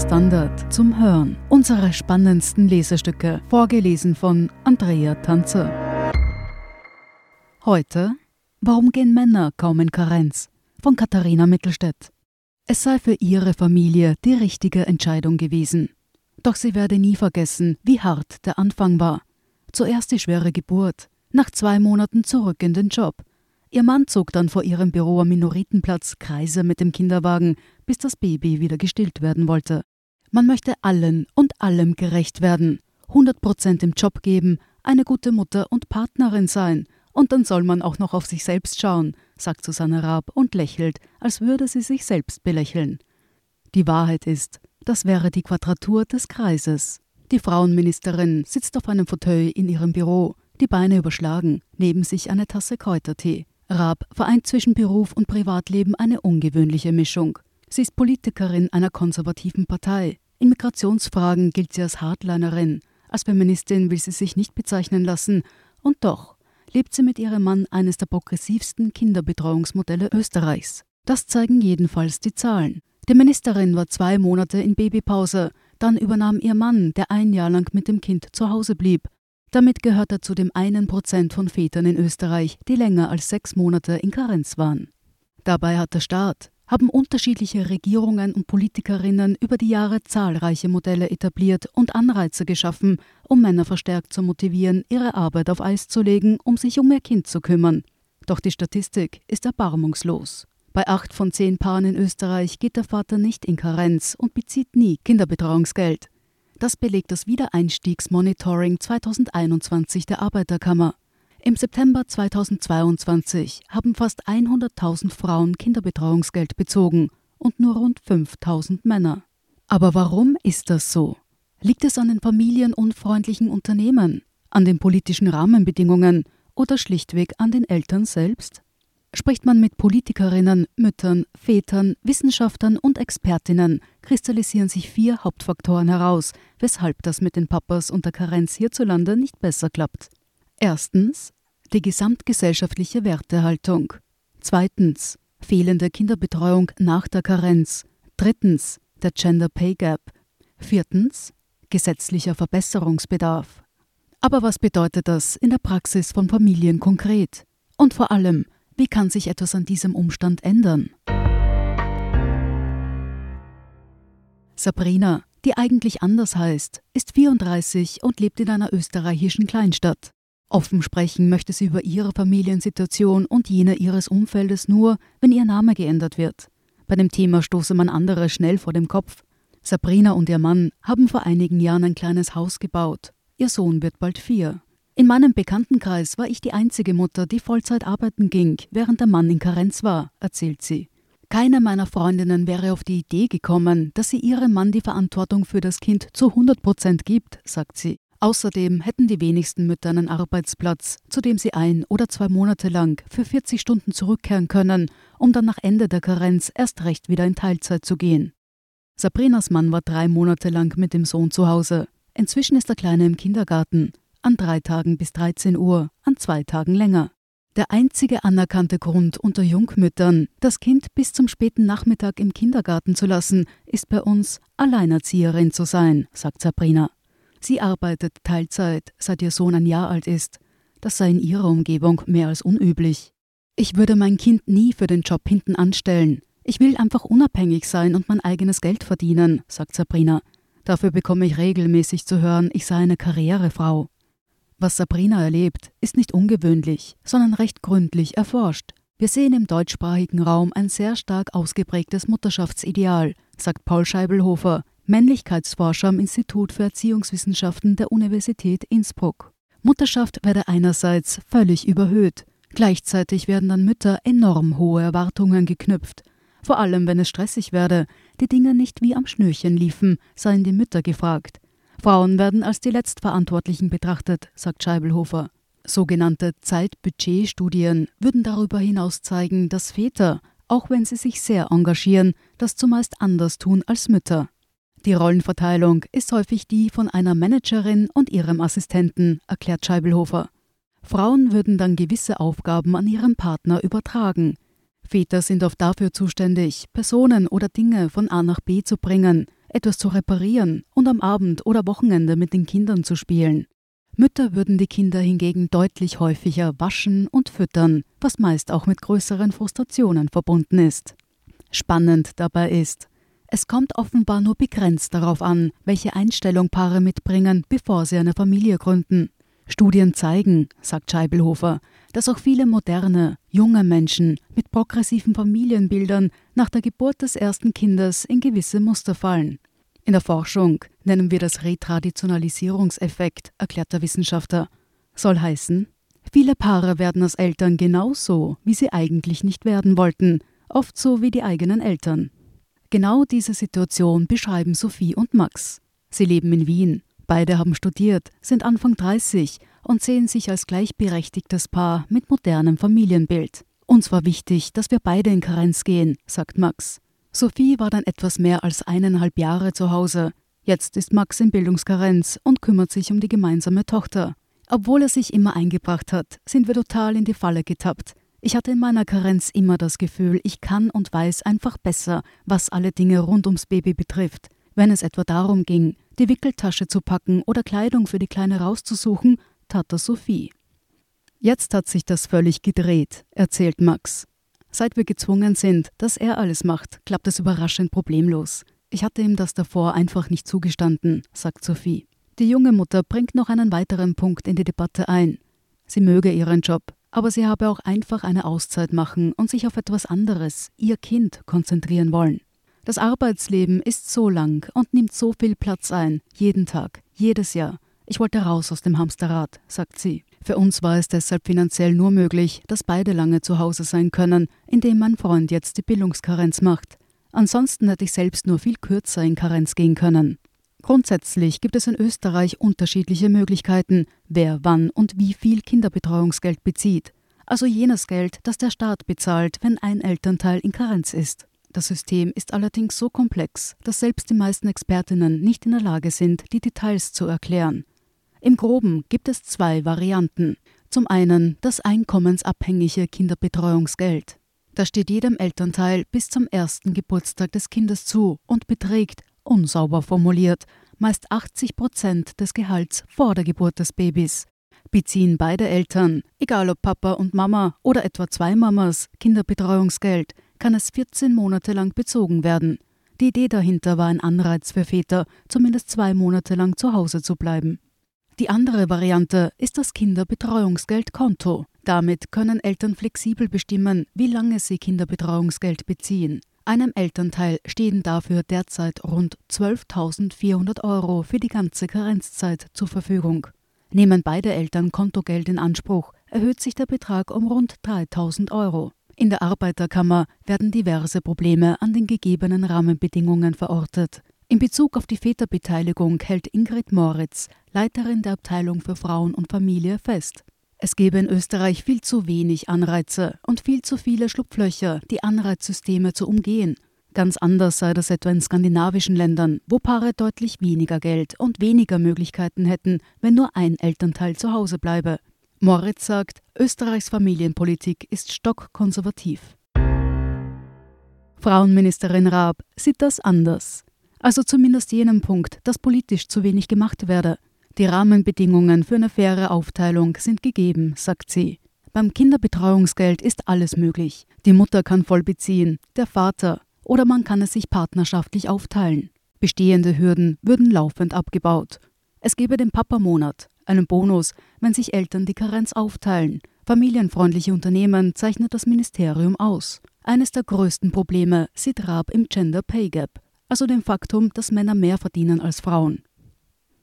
Standard zum Hören. Unsere spannendsten Lesestücke, vorgelesen von Andrea Tanzer. Heute Warum gehen Männer kaum in Karenz? von Katharina Mittelstädt. Es sei für ihre Familie die richtige Entscheidung gewesen. Doch sie werde nie vergessen, wie hart der Anfang war. Zuerst die schwere Geburt, nach zwei Monaten zurück in den Job. Ihr Mann zog dann vor ihrem Büro am Minoritenplatz Kreise mit dem Kinderwagen, bis das Baby wieder gestillt werden wollte. Man möchte allen und allem gerecht werden, 100 Prozent im Job geben, eine gute Mutter und Partnerin sein, und dann soll man auch noch auf sich selbst schauen, sagt Susanne Raab und lächelt, als würde sie sich selbst belächeln. Die Wahrheit ist, das wäre die Quadratur des Kreises. Die Frauenministerin sitzt auf einem Fauteuil in ihrem Büro, die Beine überschlagen, neben sich eine Tasse Kräutertee. Raab vereint zwischen Beruf und Privatleben eine ungewöhnliche Mischung. Sie ist Politikerin einer konservativen Partei. In Migrationsfragen gilt sie als Hardlinerin. Als Feministin will sie sich nicht bezeichnen lassen. Und doch lebt sie mit ihrem Mann eines der progressivsten Kinderbetreuungsmodelle Österreichs. Das zeigen jedenfalls die Zahlen. Die Ministerin war zwei Monate in Babypause, dann übernahm ihr Mann, der ein Jahr lang mit dem Kind zu Hause blieb. Damit gehört er zu dem einen Prozent von Vätern in Österreich, die länger als sechs Monate in Karenz waren. Dabei hat der Staat, haben unterschiedliche Regierungen und Politikerinnen über die Jahre zahlreiche Modelle etabliert und Anreize geschaffen, um Männer verstärkt zu motivieren, ihre Arbeit auf Eis zu legen, um sich um ihr Kind zu kümmern. Doch die Statistik ist erbarmungslos. Bei acht von zehn Paaren in Österreich geht der Vater nicht in Karenz und bezieht nie Kinderbetreuungsgeld. Das belegt das Wiedereinstiegsmonitoring 2021 der Arbeiterkammer. Im September 2022 haben fast 100.000 Frauen Kinderbetreuungsgeld bezogen und nur rund 5.000 Männer. Aber warum ist das so? Liegt es an den familienunfreundlichen Unternehmen, an den politischen Rahmenbedingungen oder schlichtweg an den Eltern selbst? Spricht man mit Politikerinnen, Müttern, Vätern, Wissenschaftlern und Expertinnen, kristallisieren sich vier Hauptfaktoren heraus, weshalb das mit den Papas und der Karenz hierzulande nicht besser klappt. Erstens die gesamtgesellschaftliche Wertehaltung. Zweitens fehlende Kinderbetreuung nach der Karenz. Drittens der Gender Pay Gap. Viertens gesetzlicher Verbesserungsbedarf. Aber was bedeutet das in der Praxis von Familien konkret? Und vor allem, wie kann sich etwas an diesem Umstand ändern? Sabrina, die eigentlich anders heißt, ist 34 und lebt in einer österreichischen Kleinstadt. Offen sprechen möchte sie über ihre Familiensituation und jene ihres Umfeldes nur, wenn ihr Name geändert wird. Bei dem Thema stoße man andere schnell vor dem Kopf. Sabrina und ihr Mann haben vor einigen Jahren ein kleines Haus gebaut. Ihr Sohn wird bald vier. In meinem Bekanntenkreis war ich die einzige Mutter, die Vollzeit arbeiten ging, während der Mann in Karenz war, erzählt sie. Keine meiner Freundinnen wäre auf die Idee gekommen, dass sie ihrem Mann die Verantwortung für das Kind zu 100 Prozent gibt, sagt sie. Außerdem hätten die wenigsten Mütter einen Arbeitsplatz, zu dem sie ein oder zwei Monate lang für 40 Stunden zurückkehren können, um dann nach Ende der Karenz erst recht wieder in Teilzeit zu gehen. Sabrinas Mann war drei Monate lang mit dem Sohn zu Hause. Inzwischen ist der Kleine im Kindergarten an drei Tagen bis 13 Uhr, an zwei Tagen länger. Der einzige anerkannte Grund unter Jungmüttern, das Kind bis zum späten Nachmittag im Kindergarten zu lassen, ist bei uns Alleinerzieherin zu sein, sagt Sabrina. Sie arbeitet Teilzeit, seit ihr Sohn ein Jahr alt ist. Das sei in ihrer Umgebung mehr als unüblich. Ich würde mein Kind nie für den Job hinten anstellen. Ich will einfach unabhängig sein und mein eigenes Geld verdienen, sagt Sabrina. Dafür bekomme ich regelmäßig zu hören, ich sei eine Karrierefrau. Was Sabrina erlebt, ist nicht ungewöhnlich, sondern recht gründlich erforscht. Wir sehen im deutschsprachigen Raum ein sehr stark ausgeprägtes Mutterschaftsideal, sagt Paul Scheibelhofer, Männlichkeitsforscher am Institut für Erziehungswissenschaften der Universität Innsbruck. Mutterschaft werde einerseits völlig überhöht, gleichzeitig werden an Mütter enorm hohe Erwartungen geknüpft. Vor allem, wenn es stressig werde, die Dinge nicht wie am Schnürchen liefen, seien die Mütter gefragt. Frauen werden als die Letztverantwortlichen betrachtet, sagt Scheibelhofer. Sogenannte Zeitbudgetstudien würden darüber hinaus zeigen, dass Väter, auch wenn sie sich sehr engagieren, das zumeist anders tun als Mütter. Die Rollenverteilung ist häufig die von einer Managerin und ihrem Assistenten, erklärt Scheibelhofer. Frauen würden dann gewisse Aufgaben an ihren Partner übertragen. Väter sind oft dafür zuständig, Personen oder Dinge von A nach B zu bringen, etwas zu reparieren und am Abend oder Wochenende mit den Kindern zu spielen. Mütter würden die Kinder hingegen deutlich häufiger waschen und füttern, was meist auch mit größeren Frustrationen verbunden ist. Spannend dabei ist, es kommt offenbar nur begrenzt darauf an, welche Einstellung Paare mitbringen, bevor sie eine Familie gründen. Studien zeigen, sagt Scheibelhofer, dass auch viele moderne, junge Menschen mit progressiven Familienbildern nach der Geburt des ersten Kindes in gewisse Muster fallen. In der Forschung nennen wir das Retraditionalisierungseffekt, erklärt der Wissenschaftler. Soll heißen, viele Paare werden als Eltern genauso, wie sie eigentlich nicht werden wollten, oft so wie die eigenen Eltern. Genau diese Situation beschreiben Sophie und Max. Sie leben in Wien. Beide haben studiert, sind Anfang 30 und sehen sich als gleichberechtigtes Paar mit modernem Familienbild. Uns war wichtig, dass wir beide in Karenz gehen, sagt Max. Sophie war dann etwas mehr als eineinhalb Jahre zu Hause. Jetzt ist Max in Bildungskarenz und kümmert sich um die gemeinsame Tochter. Obwohl er sich immer eingebracht hat, sind wir total in die Falle getappt. Ich hatte in meiner Karenz immer das Gefühl, ich kann und weiß einfach besser, was alle Dinge rund ums Baby betrifft. Wenn es etwa darum ging, die Wickeltasche zu packen oder Kleidung für die Kleine rauszusuchen, tat das Sophie. Jetzt hat sich das völlig gedreht, erzählt Max. Seit wir gezwungen sind, dass er alles macht, klappt es überraschend problemlos. Ich hatte ihm das davor einfach nicht zugestanden, sagt Sophie. Die junge Mutter bringt noch einen weiteren Punkt in die Debatte ein. Sie möge ihren Job, aber sie habe auch einfach eine Auszeit machen und sich auf etwas anderes, ihr Kind, konzentrieren wollen. Das Arbeitsleben ist so lang und nimmt so viel Platz ein, jeden Tag, jedes Jahr. Ich wollte raus aus dem Hamsterrad, sagt sie. Für uns war es deshalb finanziell nur möglich, dass beide lange zu Hause sein können, indem mein Freund jetzt die Bildungskarenz macht. Ansonsten hätte ich selbst nur viel kürzer in Karenz gehen können. Grundsätzlich gibt es in Österreich unterschiedliche Möglichkeiten, wer wann und wie viel Kinderbetreuungsgeld bezieht, also jenes Geld, das der Staat bezahlt, wenn ein Elternteil in Karenz ist. Das System ist allerdings so komplex, dass selbst die meisten Expertinnen nicht in der Lage sind, die Details zu erklären. Im groben gibt es zwei Varianten. Zum einen das einkommensabhängige Kinderbetreuungsgeld. Das steht jedem Elternteil bis zum ersten Geburtstag des Kindes zu und beträgt unsauber formuliert, meist 80 Prozent des Gehalts vor der Geburt des Babys. Beziehen beide Eltern, egal ob Papa und Mama oder etwa zwei Mamas, Kinderbetreuungsgeld, kann es 14 Monate lang bezogen werden. Die Idee dahinter war ein Anreiz für Väter, zumindest zwei Monate lang zu Hause zu bleiben. Die andere Variante ist das Kinderbetreuungsgeldkonto. Damit können Eltern flexibel bestimmen, wie lange sie Kinderbetreuungsgeld beziehen. Einem Elternteil stehen dafür derzeit rund 12.400 Euro für die ganze Karenzzeit zur Verfügung. Nehmen beide Eltern Kontogeld in Anspruch, erhöht sich der Betrag um rund 3.000 Euro. In der Arbeiterkammer werden diverse Probleme an den gegebenen Rahmenbedingungen verortet. In Bezug auf die Väterbeteiligung hält Ingrid Moritz, Leiterin der Abteilung für Frauen und Familie, fest. Es gebe in Österreich viel zu wenig Anreize und viel zu viele Schlupflöcher, die Anreizsysteme zu umgehen. Ganz anders sei das etwa in skandinavischen Ländern, wo Paare deutlich weniger Geld und weniger Möglichkeiten hätten, wenn nur ein Elternteil zu Hause bleibe. Moritz sagt, Österreichs Familienpolitik ist stockkonservativ. Frauenministerin Raab sieht das anders. Also zumindest jenen Punkt, dass politisch zu wenig gemacht werde. Die Rahmenbedingungen für eine faire Aufteilung sind gegeben, sagt sie. Beim Kinderbetreuungsgeld ist alles möglich. Die Mutter kann voll beziehen, der Vater oder man kann es sich partnerschaftlich aufteilen. Bestehende Hürden würden laufend abgebaut. Es gebe den Papa-Monat, einen Bonus, wenn sich Eltern die Karenz aufteilen. Familienfreundliche Unternehmen zeichnet das Ministerium aus. Eines der größten Probleme sieht Raab im Gender Pay Gap, also dem Faktum, dass Männer mehr verdienen als Frauen.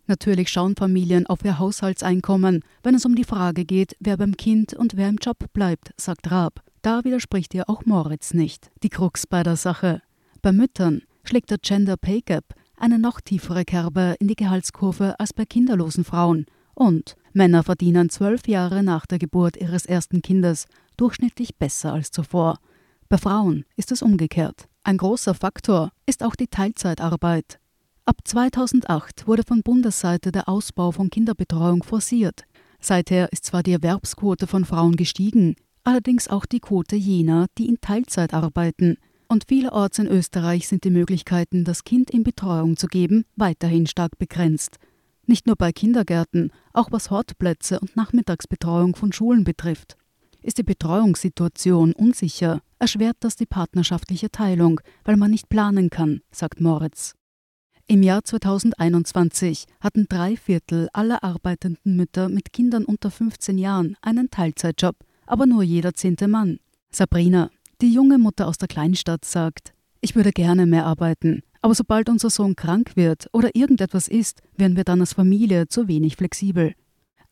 Natürlich schauen Familien auf ihr Haushaltseinkommen, wenn es um die Frage geht, wer beim Kind und wer im Job bleibt, sagt Raab. Da widerspricht ihr auch Moritz nicht. Die Krux bei der Sache. Bei Müttern schlägt der Gender Pay Gap eine noch tiefere Kerbe in die Gehaltskurve als bei kinderlosen Frauen. Und Männer verdienen zwölf Jahre nach der Geburt ihres ersten Kindes durchschnittlich besser als zuvor. Bei Frauen ist es umgekehrt. Ein großer Faktor ist auch die Teilzeitarbeit. Ab 2008 wurde von Bundesseite der Ausbau von Kinderbetreuung forciert. Seither ist zwar die Erwerbsquote von Frauen gestiegen, allerdings auch die Quote jener, die in Teilzeit arbeiten. Und vielerorts in Österreich sind die Möglichkeiten, das Kind in Betreuung zu geben, weiterhin stark begrenzt. Nicht nur bei Kindergärten, auch was Hortplätze und Nachmittagsbetreuung von Schulen betrifft. Ist die Betreuungssituation unsicher, erschwert das die partnerschaftliche Teilung, weil man nicht planen kann, sagt Moritz. Im Jahr 2021 hatten drei Viertel aller arbeitenden Mütter mit Kindern unter 15 Jahren einen Teilzeitjob, aber nur jeder zehnte Mann. Sabrina, die junge Mutter aus der Kleinstadt, sagt, ich würde gerne mehr arbeiten, aber sobald unser Sohn krank wird oder irgendetwas ist, werden wir dann als Familie zu wenig flexibel.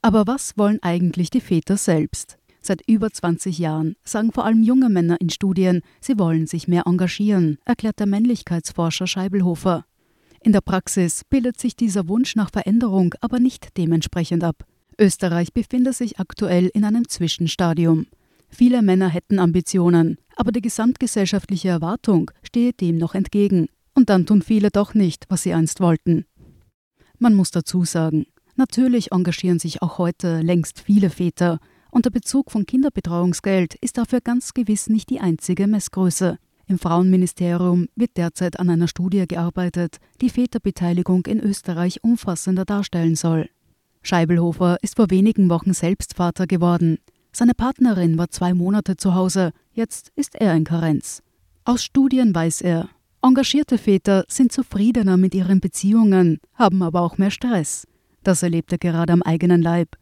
Aber was wollen eigentlich die Väter selbst? Seit über 20 Jahren sagen vor allem junge Männer in Studien, sie wollen sich mehr engagieren, erklärt der Männlichkeitsforscher Scheibelhofer. In der Praxis bildet sich dieser Wunsch nach Veränderung aber nicht dementsprechend ab. Österreich befindet sich aktuell in einem Zwischenstadium. Viele Männer hätten Ambitionen, aber die gesamtgesellschaftliche Erwartung stehe dem noch entgegen. Und dann tun viele doch nicht, was sie einst wollten. Man muss dazu sagen, natürlich engagieren sich auch heute längst viele Väter, und der Bezug von Kinderbetreuungsgeld ist dafür ganz gewiss nicht die einzige Messgröße. Im Frauenministerium wird derzeit an einer Studie gearbeitet, die Väterbeteiligung in Österreich umfassender darstellen soll. Scheibelhofer ist vor wenigen Wochen selbst Vater geworden. Seine Partnerin war zwei Monate zu Hause, jetzt ist er in Karenz. Aus Studien weiß er, engagierte Väter sind zufriedener mit ihren Beziehungen, haben aber auch mehr Stress. Das erlebt er gerade am eigenen Leib.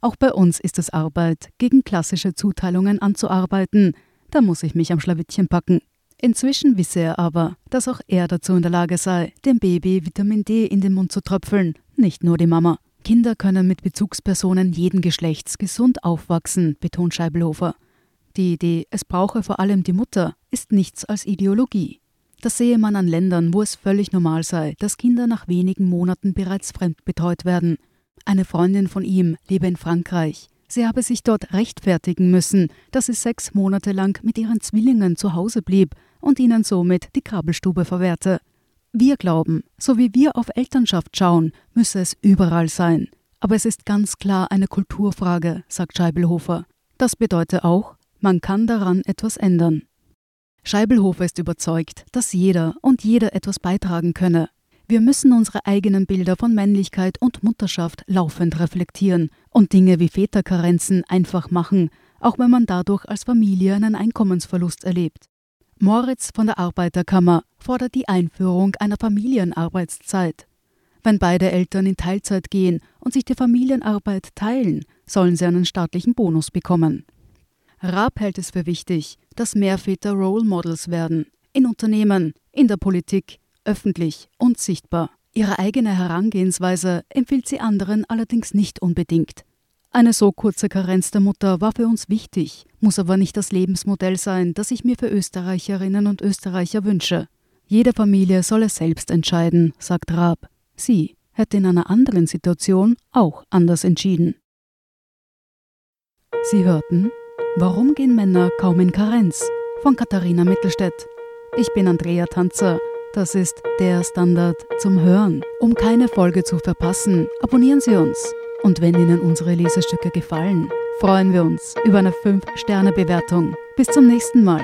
Auch bei uns ist es Arbeit, gegen klassische Zuteilungen anzuarbeiten. Da muss ich mich am Schlawittchen packen. Inzwischen wisse er aber, dass auch er dazu in der Lage sei, dem Baby Vitamin D in den Mund zu tröpfeln, nicht nur die Mama. Kinder können mit Bezugspersonen jeden Geschlechts gesund aufwachsen, betont Scheibelhofer. Die Idee, es brauche vor allem die Mutter, ist nichts als Ideologie. Das sehe man an Ländern, wo es völlig normal sei, dass Kinder nach wenigen Monaten bereits fremdbetreut werden. Eine Freundin von ihm lebe in Frankreich. Sie habe sich dort rechtfertigen müssen, dass sie sechs Monate lang mit ihren Zwillingen zu Hause blieb und ihnen somit die Krabbelstube verwehrte. Wir glauben, so wie wir auf Elternschaft schauen, müsse es überall sein. Aber es ist ganz klar eine Kulturfrage, sagt Scheibelhofer. Das bedeutet auch, man kann daran etwas ändern. Scheibelhofer ist überzeugt, dass jeder und jeder etwas beitragen könne, wir müssen unsere eigenen Bilder von Männlichkeit und Mutterschaft laufend reflektieren und Dinge wie Väterkarenzen einfach machen, auch wenn man dadurch als Familie einen Einkommensverlust erlebt. Moritz von der Arbeiterkammer fordert die Einführung einer Familienarbeitszeit. Wenn beide Eltern in Teilzeit gehen und sich die Familienarbeit teilen, sollen sie einen staatlichen Bonus bekommen. Raab hält es für wichtig, dass mehr Väter Role Models werden. In Unternehmen, in der Politik, öffentlich und sichtbar. Ihre eigene Herangehensweise empfiehlt sie anderen allerdings nicht unbedingt. Eine so kurze Karenz der Mutter war für uns wichtig, muss aber nicht das Lebensmodell sein, das ich mir für Österreicherinnen und Österreicher wünsche. Jede Familie soll es selbst entscheiden, sagt Raab. Sie hätte in einer anderen Situation auch anders entschieden. Sie hörten Warum gehen Männer kaum in Karenz? von Katharina Mittelstädt. Ich bin Andrea Tanzer das ist der Standard zum Hören. Um keine Folge zu verpassen, abonnieren Sie uns. Und wenn Ihnen unsere Lesestücke gefallen, freuen wir uns über eine 5-Sterne-Bewertung. Bis zum nächsten Mal.